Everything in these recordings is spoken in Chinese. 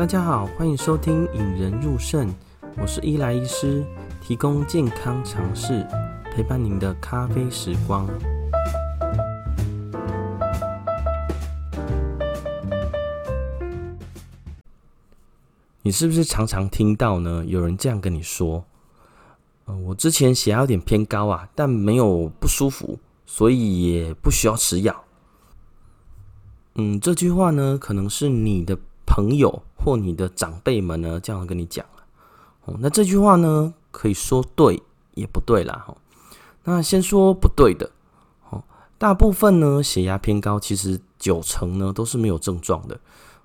大家好，欢迎收听《引人入胜》，我是伊莱医师，提供健康常识，陪伴您的咖啡时光。你是不是常常听到呢？有人这样跟你说：“呃，我之前血压有点偏高啊，但没有不舒服，所以也不需要吃药。”嗯，这句话呢，可能是你的朋友或你的长辈们呢这样跟你讲。哦，那这句话呢，可以说对也不对啦。哈，那先说不对的。哦，大部分呢血压偏高，其实九成呢都是没有症状的。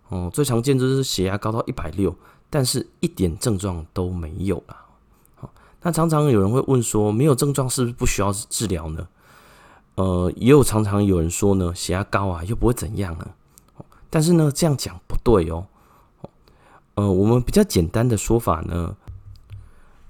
哦，最常见就是血压高到一百六，但是一点症状都没有啦。好，那常常有人会问说，没有症状是不是不需要治疗呢？呃，也有常常有人说呢，血压高啊，又不会怎样呢？但是呢，这样讲不对哦。呃，我们比较简单的说法呢，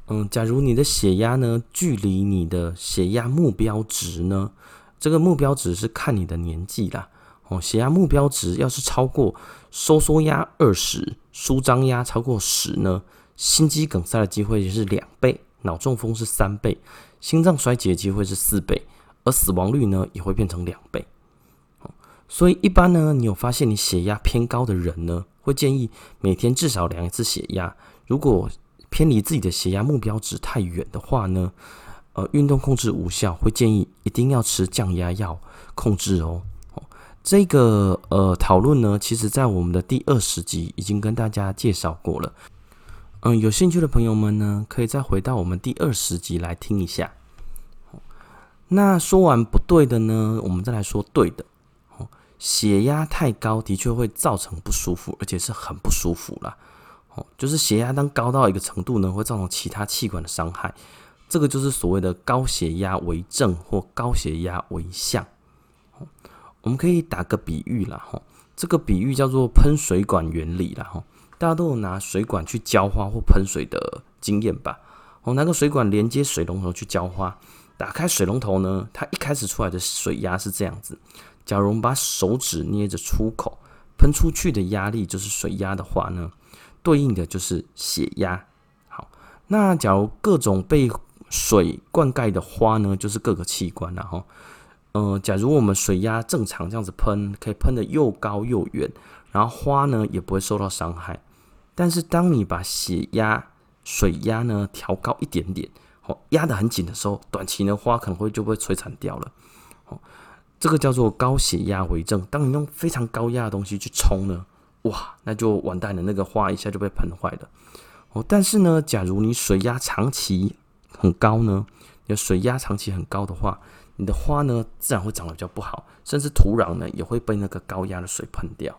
嗯，假如你的血压呢，距离你的血压目标值呢，这个目标值是看你的年纪啦。哦，血压目标值要是超过收缩压二十，舒张压超过十呢，心肌梗塞的机会是两倍，脑中风是三倍，心脏衰竭机会是四倍。而死亡率呢，也会变成两倍。所以一般呢，你有发现你血压偏高的人呢，会建议每天至少量一次血压。如果偏离自己的血压目标值太远的话呢，呃，运动控制无效，会建议一定要吃降压药控制哦。这个呃讨论呢，其实在我们的第二十集已经跟大家介绍过了。嗯，有兴趣的朋友们呢，可以再回到我们第二十集来听一下。那说完不对的呢，我们再来说对的。血压太高的确会造成不舒服，而且是很不舒服啦。哦，就是血压当高到一个程度呢，会造成其他器官的伤害。这个就是所谓的高血压为症或高血压为象。我们可以打个比喻啦，哈，这个比喻叫做喷水管原理啦，哈，大家都有拿水管去浇花或喷水的经验吧？哦，拿个水管连接水龙头去浇花。打开水龙头呢，它一开始出来的水压是这样子。假如我们把手指捏着出口，喷出去的压力就是水压的话呢，对应的就是血压。好，那假如各种被水灌溉的花呢，就是各个器官，然后，呃，假如我们水压正常这样子喷，可以喷得又高又远，然后花呢也不会受到伤害。但是当你把血压、水压呢调高一点点。哦，压得很紧的时候，短期的花可能会就被摧残掉了。哦，这个叫做高血压为症。当你用非常高压的东西去冲呢，哇，那就完蛋了，那个花一下就被喷坏了。哦，但是呢，假如你水压长期很高呢，你的水压长期很高的话，你的花呢自然会长得比较不好，甚至土壤呢也会被那个高压的水喷掉。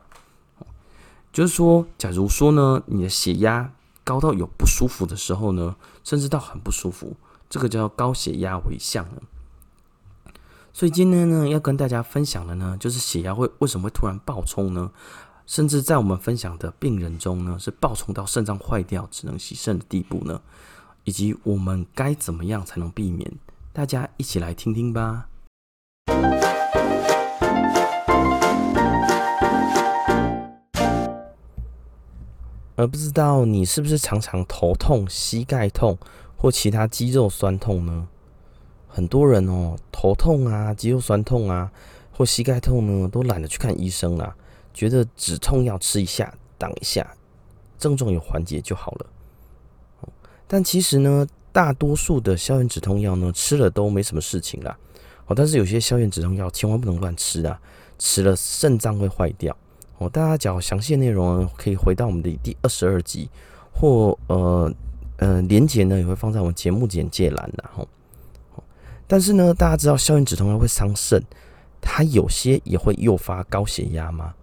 就是说，假如说呢，你的血压高到有不舒服的时候呢，甚至到很不舒服，这个叫高血压为象。所以今天呢，要跟大家分享的呢，就是血压会为什么会突然暴冲呢？甚至在我们分享的病人中呢，是暴冲到肾脏坏掉、只能洗肾的地步呢？以及我们该怎么样才能避免？大家一起来听听吧。而不知道你是不是常常头痛、膝盖痛或其他肌肉酸痛呢？很多人哦，头痛啊、肌肉酸痛啊或膝盖痛呢，都懒得去看医生啦，觉得止痛药吃一下、挡一下，症状有缓解就好了。但其实呢，大多数的消炎止痛药呢，吃了都没什么事情啦。哦，但是有些消炎止痛药千万不能乱吃啊，吃了肾脏会坏掉。哦，大家讲详细的内容可以回到我们的第二十二集，或呃呃连结呢也会放在我们节目简介栏的哈。但是呢，大家知道消炎止痛药会伤肾，它有些也会诱发高血压吗？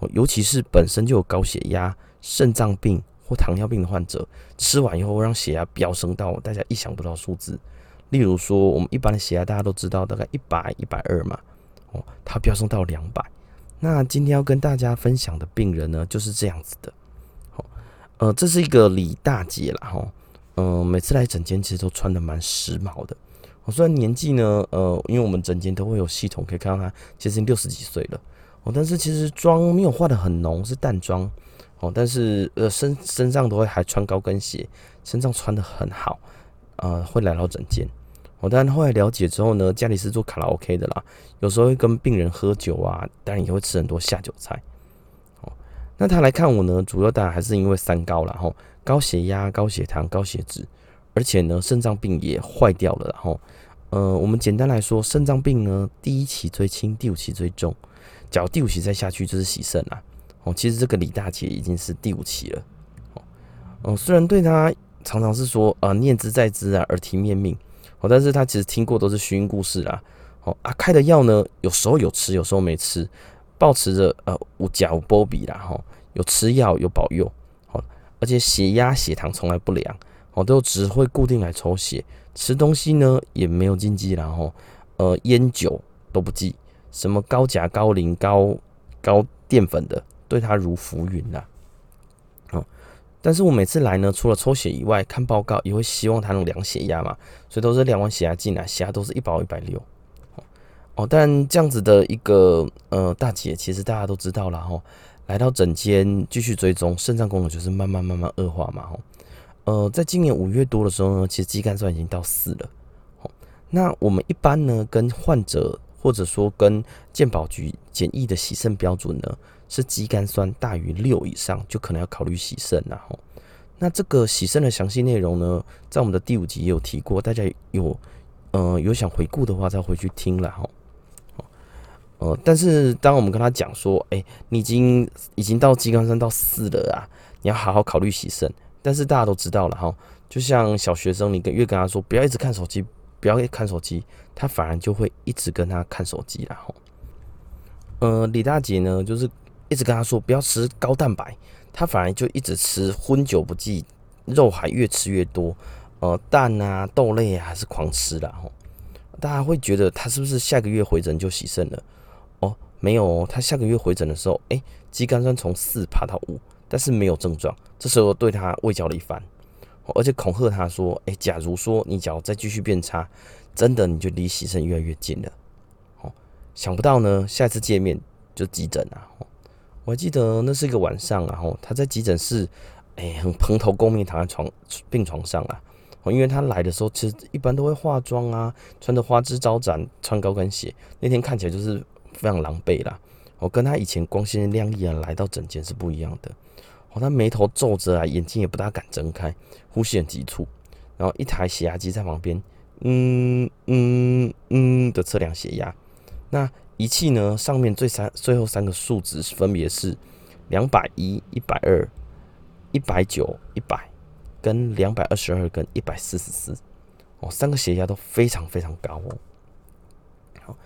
哦，尤其是本身就有高血压、肾脏病或糖尿病的患者，吃完以后会让血压飙升到大家意想不到数字。例如说，我们一般的血压大家都知道大概一百、一百二嘛，哦，它飙升到两百。那今天要跟大家分享的病人呢，就是这样子的。好，呃，这是一个李大姐啦，哈，嗯，每次来诊间其实都穿的蛮时髦的。我虽然年纪呢，呃，因为我们诊间都会有系统可以看到他，其实已经六十几岁了。哦，但是其实妆没有化的很浓，是淡妆。哦，但是呃身身上都会还穿高跟鞋，身上穿的很好，呃，会来到诊间。哦，但后来了解之后呢，家里是做卡拉 OK 的啦，有时候会跟病人喝酒啊，当然也会吃很多下酒菜。哦，那他来看我呢，主要当然还是因为三高了，吼，高血压、高血糖、高血脂，而且呢，肾脏病也坏掉了，然后，呃，我们简单来说，肾脏病呢，第一期最轻，第五期最重，只要第五期再下去就是洗肾啦。哦，其实这个李大姐已经是第五期了。哦，嗯，虽然对她常常是说啊、呃、念之在兹啊耳提面命，哦，但是她其实听过都是虚音故事啦。哦啊，开的药呢，有时候有吃，有时候没吃，保持着呃无假无波比啦，哈，有吃药有保佑，哦，而且血压血糖从来不量，哦，都只会固定来抽血，吃东西呢也没有禁忌，然后呃烟酒都不忌，什么高钾高磷高高淀粉的。对他如浮云呐，哦，但是我每次来呢，除了抽血以外，看报告也会希望他能量血压嘛，所以都是量完血压进来，血压都是一百一百六，哦，但这样子的一个呃大姐，其实大家都知道了哈，来到诊间继续追踪，肾脏功能就是慢慢慢慢恶化嘛，哈，呃，在今年五月多的时候呢，其实肌酐酸已经到四了，哦，那我们一般呢跟患者或者说跟健保局检疫的洗肾标准呢。是肌酐酸大于六以上，就可能要考虑洗肾了哈。那这个洗肾的详细内容呢，在我们的第五集也有提过，大家有呃有想回顾的话，再回去听了哈。呃，但是当我们跟他讲说，哎、你已经已经到肌酐酸到四了啊，你要好好考虑洗肾。但是大家都知道了哈，就像小学生，你跟越跟他说不要一直看手机，不要看手机，他反而就会一直跟他看手机了哈。呃，李大姐呢，就是。一直跟他说不要吃高蛋白，他反而就一直吃荤酒不忌，肉还越吃越多，呃，蛋啊、豆类啊还是狂吃啦。吼。大家会觉得他是不是下个月回诊就喜肾了？哦，没有哦，他下个月回诊的时候，哎、肌酐酸从四爬到五，但是没有症状。这时候对他喂教了一番，而且恐吓他说，哎、假如说你只要再继续变差，真的你就离牺牲越来越近了。哦，想不到呢，下一次见面就急诊啊。我还记得那是一个晚上，然后他在急诊室，哎，很蓬头垢面躺在床病床上啊。因为他来的时候，其实一般都会化妆啊，穿着花枝招展，穿高跟鞋。那天看起来就是非常狼狈啦。我跟他以前光鲜亮丽啊来到诊间是不一样的。哦，他眉头皱着啊，眼睛也不大敢睁开，呼吸很急促。然后一台血压机在旁边，嗯嗯嗯的测量血压。那仪器呢？上面最三最后三个数值分别是两百一、一百二、一百九、一百，跟两百二十二跟一百四十四哦，三个血压都非常非常高哦。好，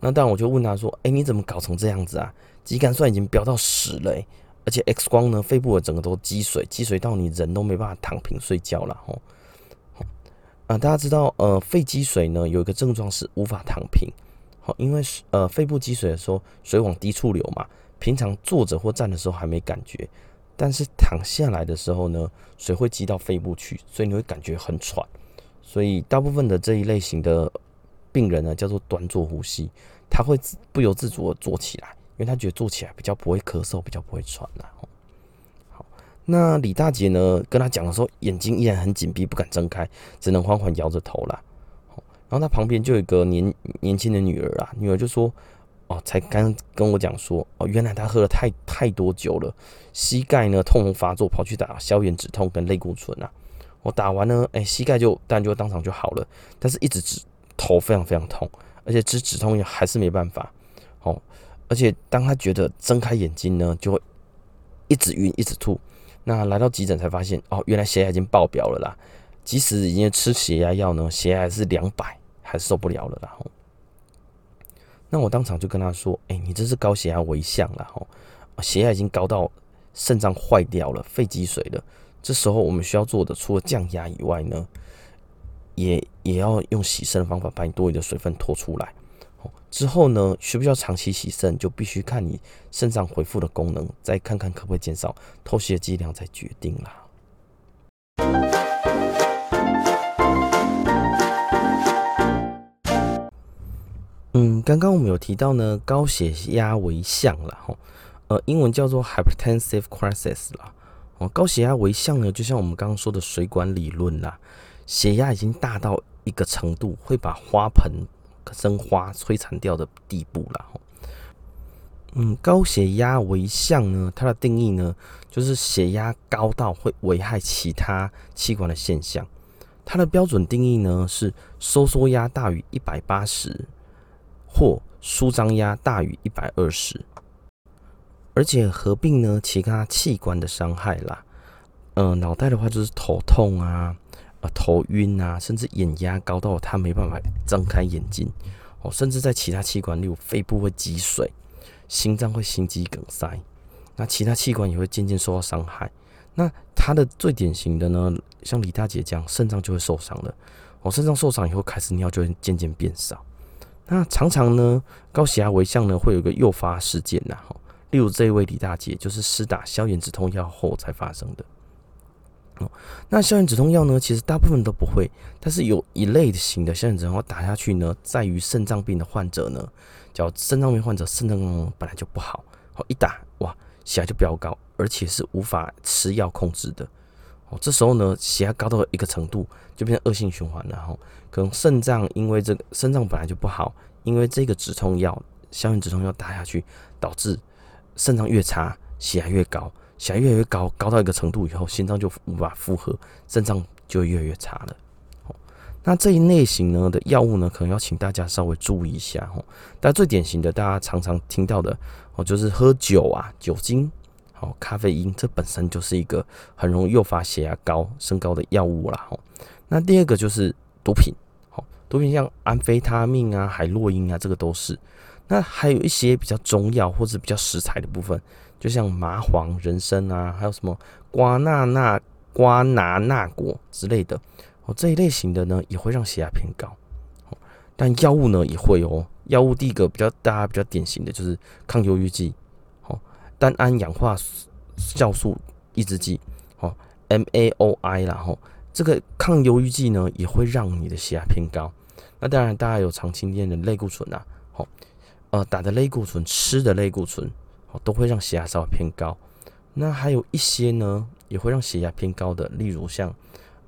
那当然我就问他说：“哎、你怎么搞成这样子啊？肌酐算已经飙到十了、欸，而且 X 光呢，肺部的整个都积水，积水到你人都没办法躺平睡觉了哦。好，啊，大家知道呃，肺积水呢有一个症状是无法躺平。好，因为呃肺部积水的时候，水往低处流嘛。平常坐着或站的时候还没感觉，但是躺下来的时候呢，水会积到肺部去，所以你会感觉很喘。所以大部分的这一类型的病人呢，叫做端坐呼吸，他会不由自主的坐起来，因为他觉得坐起来比较不会咳嗽，比较不会喘啦。好，那李大姐呢，跟他讲的时候，眼睛依然很紧闭，不敢睁开，只能缓缓摇着头啦。然后他旁边就有一个年年轻的女儿啊，女儿就说：“哦，才刚跟我讲说，哦，原来他喝了太太多酒了，膝盖呢痛痛发作，跑去打消炎止痛跟类固醇啊。我打完呢，哎，膝盖就当然就当场就好了，但是一直止头非常非常痛，而且止止痛药还是没办法。哦，而且当他觉得睁开眼睛呢，就会一直晕一直吐。那来到急诊才发现，哦，原来血压已经爆表了啦，即使已经吃血压药呢，血压还是两百。”还受不了了，然后，那我当场就跟他说：“哎、你这是高血压危象了，吼，血压已经高到肾脏坏掉了，肺积水了。这时候我们需要做的，除了降压以外呢，也也要用洗肾的方法把你多余的水分拖出来。之后呢，需不需要长期洗肾，就必须看你肾脏恢复的功能，再看看可不可以减少透析的剂量，再决定啦。”嗯，刚刚我们有提到呢，高血压为象了哈，呃，英文叫做 hypertensive crisis 啦。哦，高血压危象呢，就像我们刚刚说的水管理论啦，血压已经大到一个程度，会把花盆生花摧残掉的地步了。嗯，高血压危象呢，它的定义呢，就是血压高到会危害其他器官的现象。它的标准定义呢是收缩压大于一百八十，或舒张压大于一百二十，而且合并呢其他器官的伤害啦。呃，脑袋的话就是头痛啊，呃，头晕啊，甚至眼压高到他没办法睁开眼睛哦，甚至在其他器官，例如肺部会积水。心脏会心肌梗塞，那其他器官也会渐渐受到伤害。那他的最典型的呢，像李大姐这样，肾脏就会受伤了。哦，肾脏受伤以后，开始尿就会渐渐变少。那常常呢，高血压危象呢，会有一个诱发事件呐。哈，例如这位李大姐，就是施打消炎止痛药后才发生的。哦，那消炎止痛药呢，其实大部分都不会，但是有一类型的消炎止痛药打下去呢，在于肾脏病的患者呢。叫肾脏病患者肾脏本来就不好，好一打哇，血压就飙高，而且是无法吃药控制的。哦，这时候呢，血压高到一个程度，就变成恶性循环了。哈可能肾脏因为这个肾脏本来就不好，因为这个止痛药消炎止痛药打下去，导致肾脏越差，血压越高，血越来越高，高到一个程度以后，心脏就无法负荷，肾脏就越来越差了。那这一类型呢的药物呢，可能要请大家稍微注意一下哦。但最典型的，大家常常听到的哦，就是喝酒啊，酒精，好，咖啡因，这本身就是一个很容易诱发血压高升高的药物啦。哦，那第二个就是毒品，好，毒品像安非他命啊、海洛因啊，这个都是。那还有一些比较中药或者比较食材的部分，就像麻黄、人参啊，还有什么瓜纳纳、瓜拿纳果之类的哦。这一类型的呢，也会让血压偏高，哦但药物呢也会哦。药物第一个比较大家比较典型的就是抗忧郁剂，哦，单胺氧化酵素抑制剂，哦，MAOI 啦，吼，这个抗忧郁剂呢也会让你的血压偏高。那当然，大家有常听见的类固醇啊，好，呃，打的类固醇、吃的类固醇，都会让血压稍微偏高。那还有一些呢，也会让血压偏高的，例如像。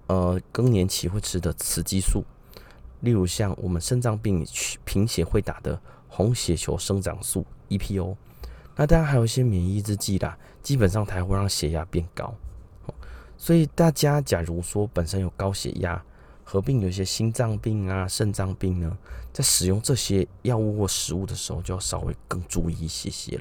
呃，更年期会吃的雌激素，例如像我们肾脏病贫血会打的红血球生长素 EPO，那当然还有一些免疫制剂啦，基本上它会让血压变高。所以大家假如说本身有高血压，合并有一些心脏病啊、肾脏病呢，在使用这些药物或食物的时候，就要稍微更注意一些些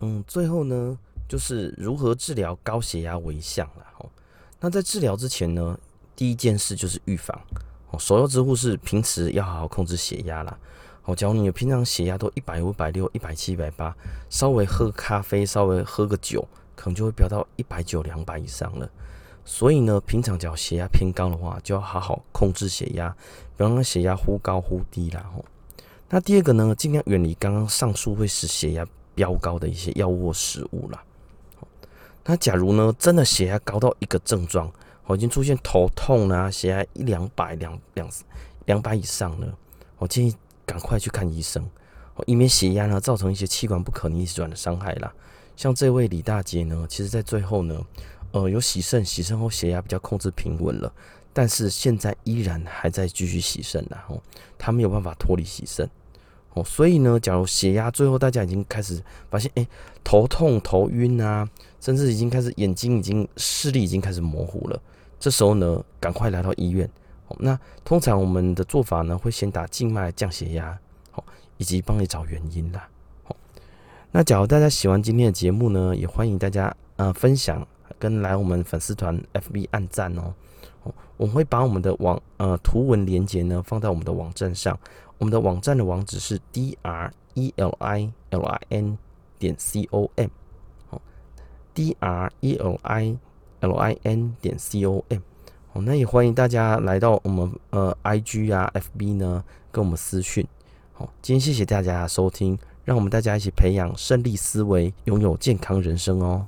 嗯。最后呢，就是如何治疗高血压危象了哦。那在治疗之前呢，第一件事就是预防哦。首要之务是平时要好好控制血压啦。哦，假如你平常血压都一百五、百六、一百七、一百八，稍微喝咖啡，稍微喝个酒，可能就会飙到一百九、两百以上了。所以呢，平常只要血压偏高的话，就要好好控制血压，不要让血压忽高忽低啦。哦，那第二个呢，尽量远离刚刚上述会使血压飙高的一些药物食物啦。那假如呢，真的血压高到一个症状，我已经出现头痛啊，血压一两百、两两两百以上了，我建议赶快去看医生，以免血压呢造成一些器官不可逆转的伤害啦。像这位李大姐呢，其实在最后呢，呃，有洗肾，洗肾后血压比较控制平稳了，但是现在依然还在继续洗肾，然后他没有办法脱离洗肾。哦，所以呢，假如血压最后大家已经开始发现，哎，头痛、头晕啊，甚至已经开始眼睛已经视力已经开始模糊了，这时候呢，赶快来到医院。那通常我们的做法呢，会先打静脉降血压，好，以及帮你找原因啦。好，那假如大家喜欢今天的节目呢，也欢迎大家呃分享跟来我们粉丝团 FB 按赞哦。我会把我们的网呃图文连接呢放在我们的网站上。我们的网站的网址是 d r e l i l i n 点 c o m，好，d r e l i l i n 点 c o m，好，那也欢迎大家来到我们呃 i g 啊 f b 呢跟我们私讯，好，今天谢谢大家的收听，让我们大家一起培养胜利思维，拥有健康人生哦。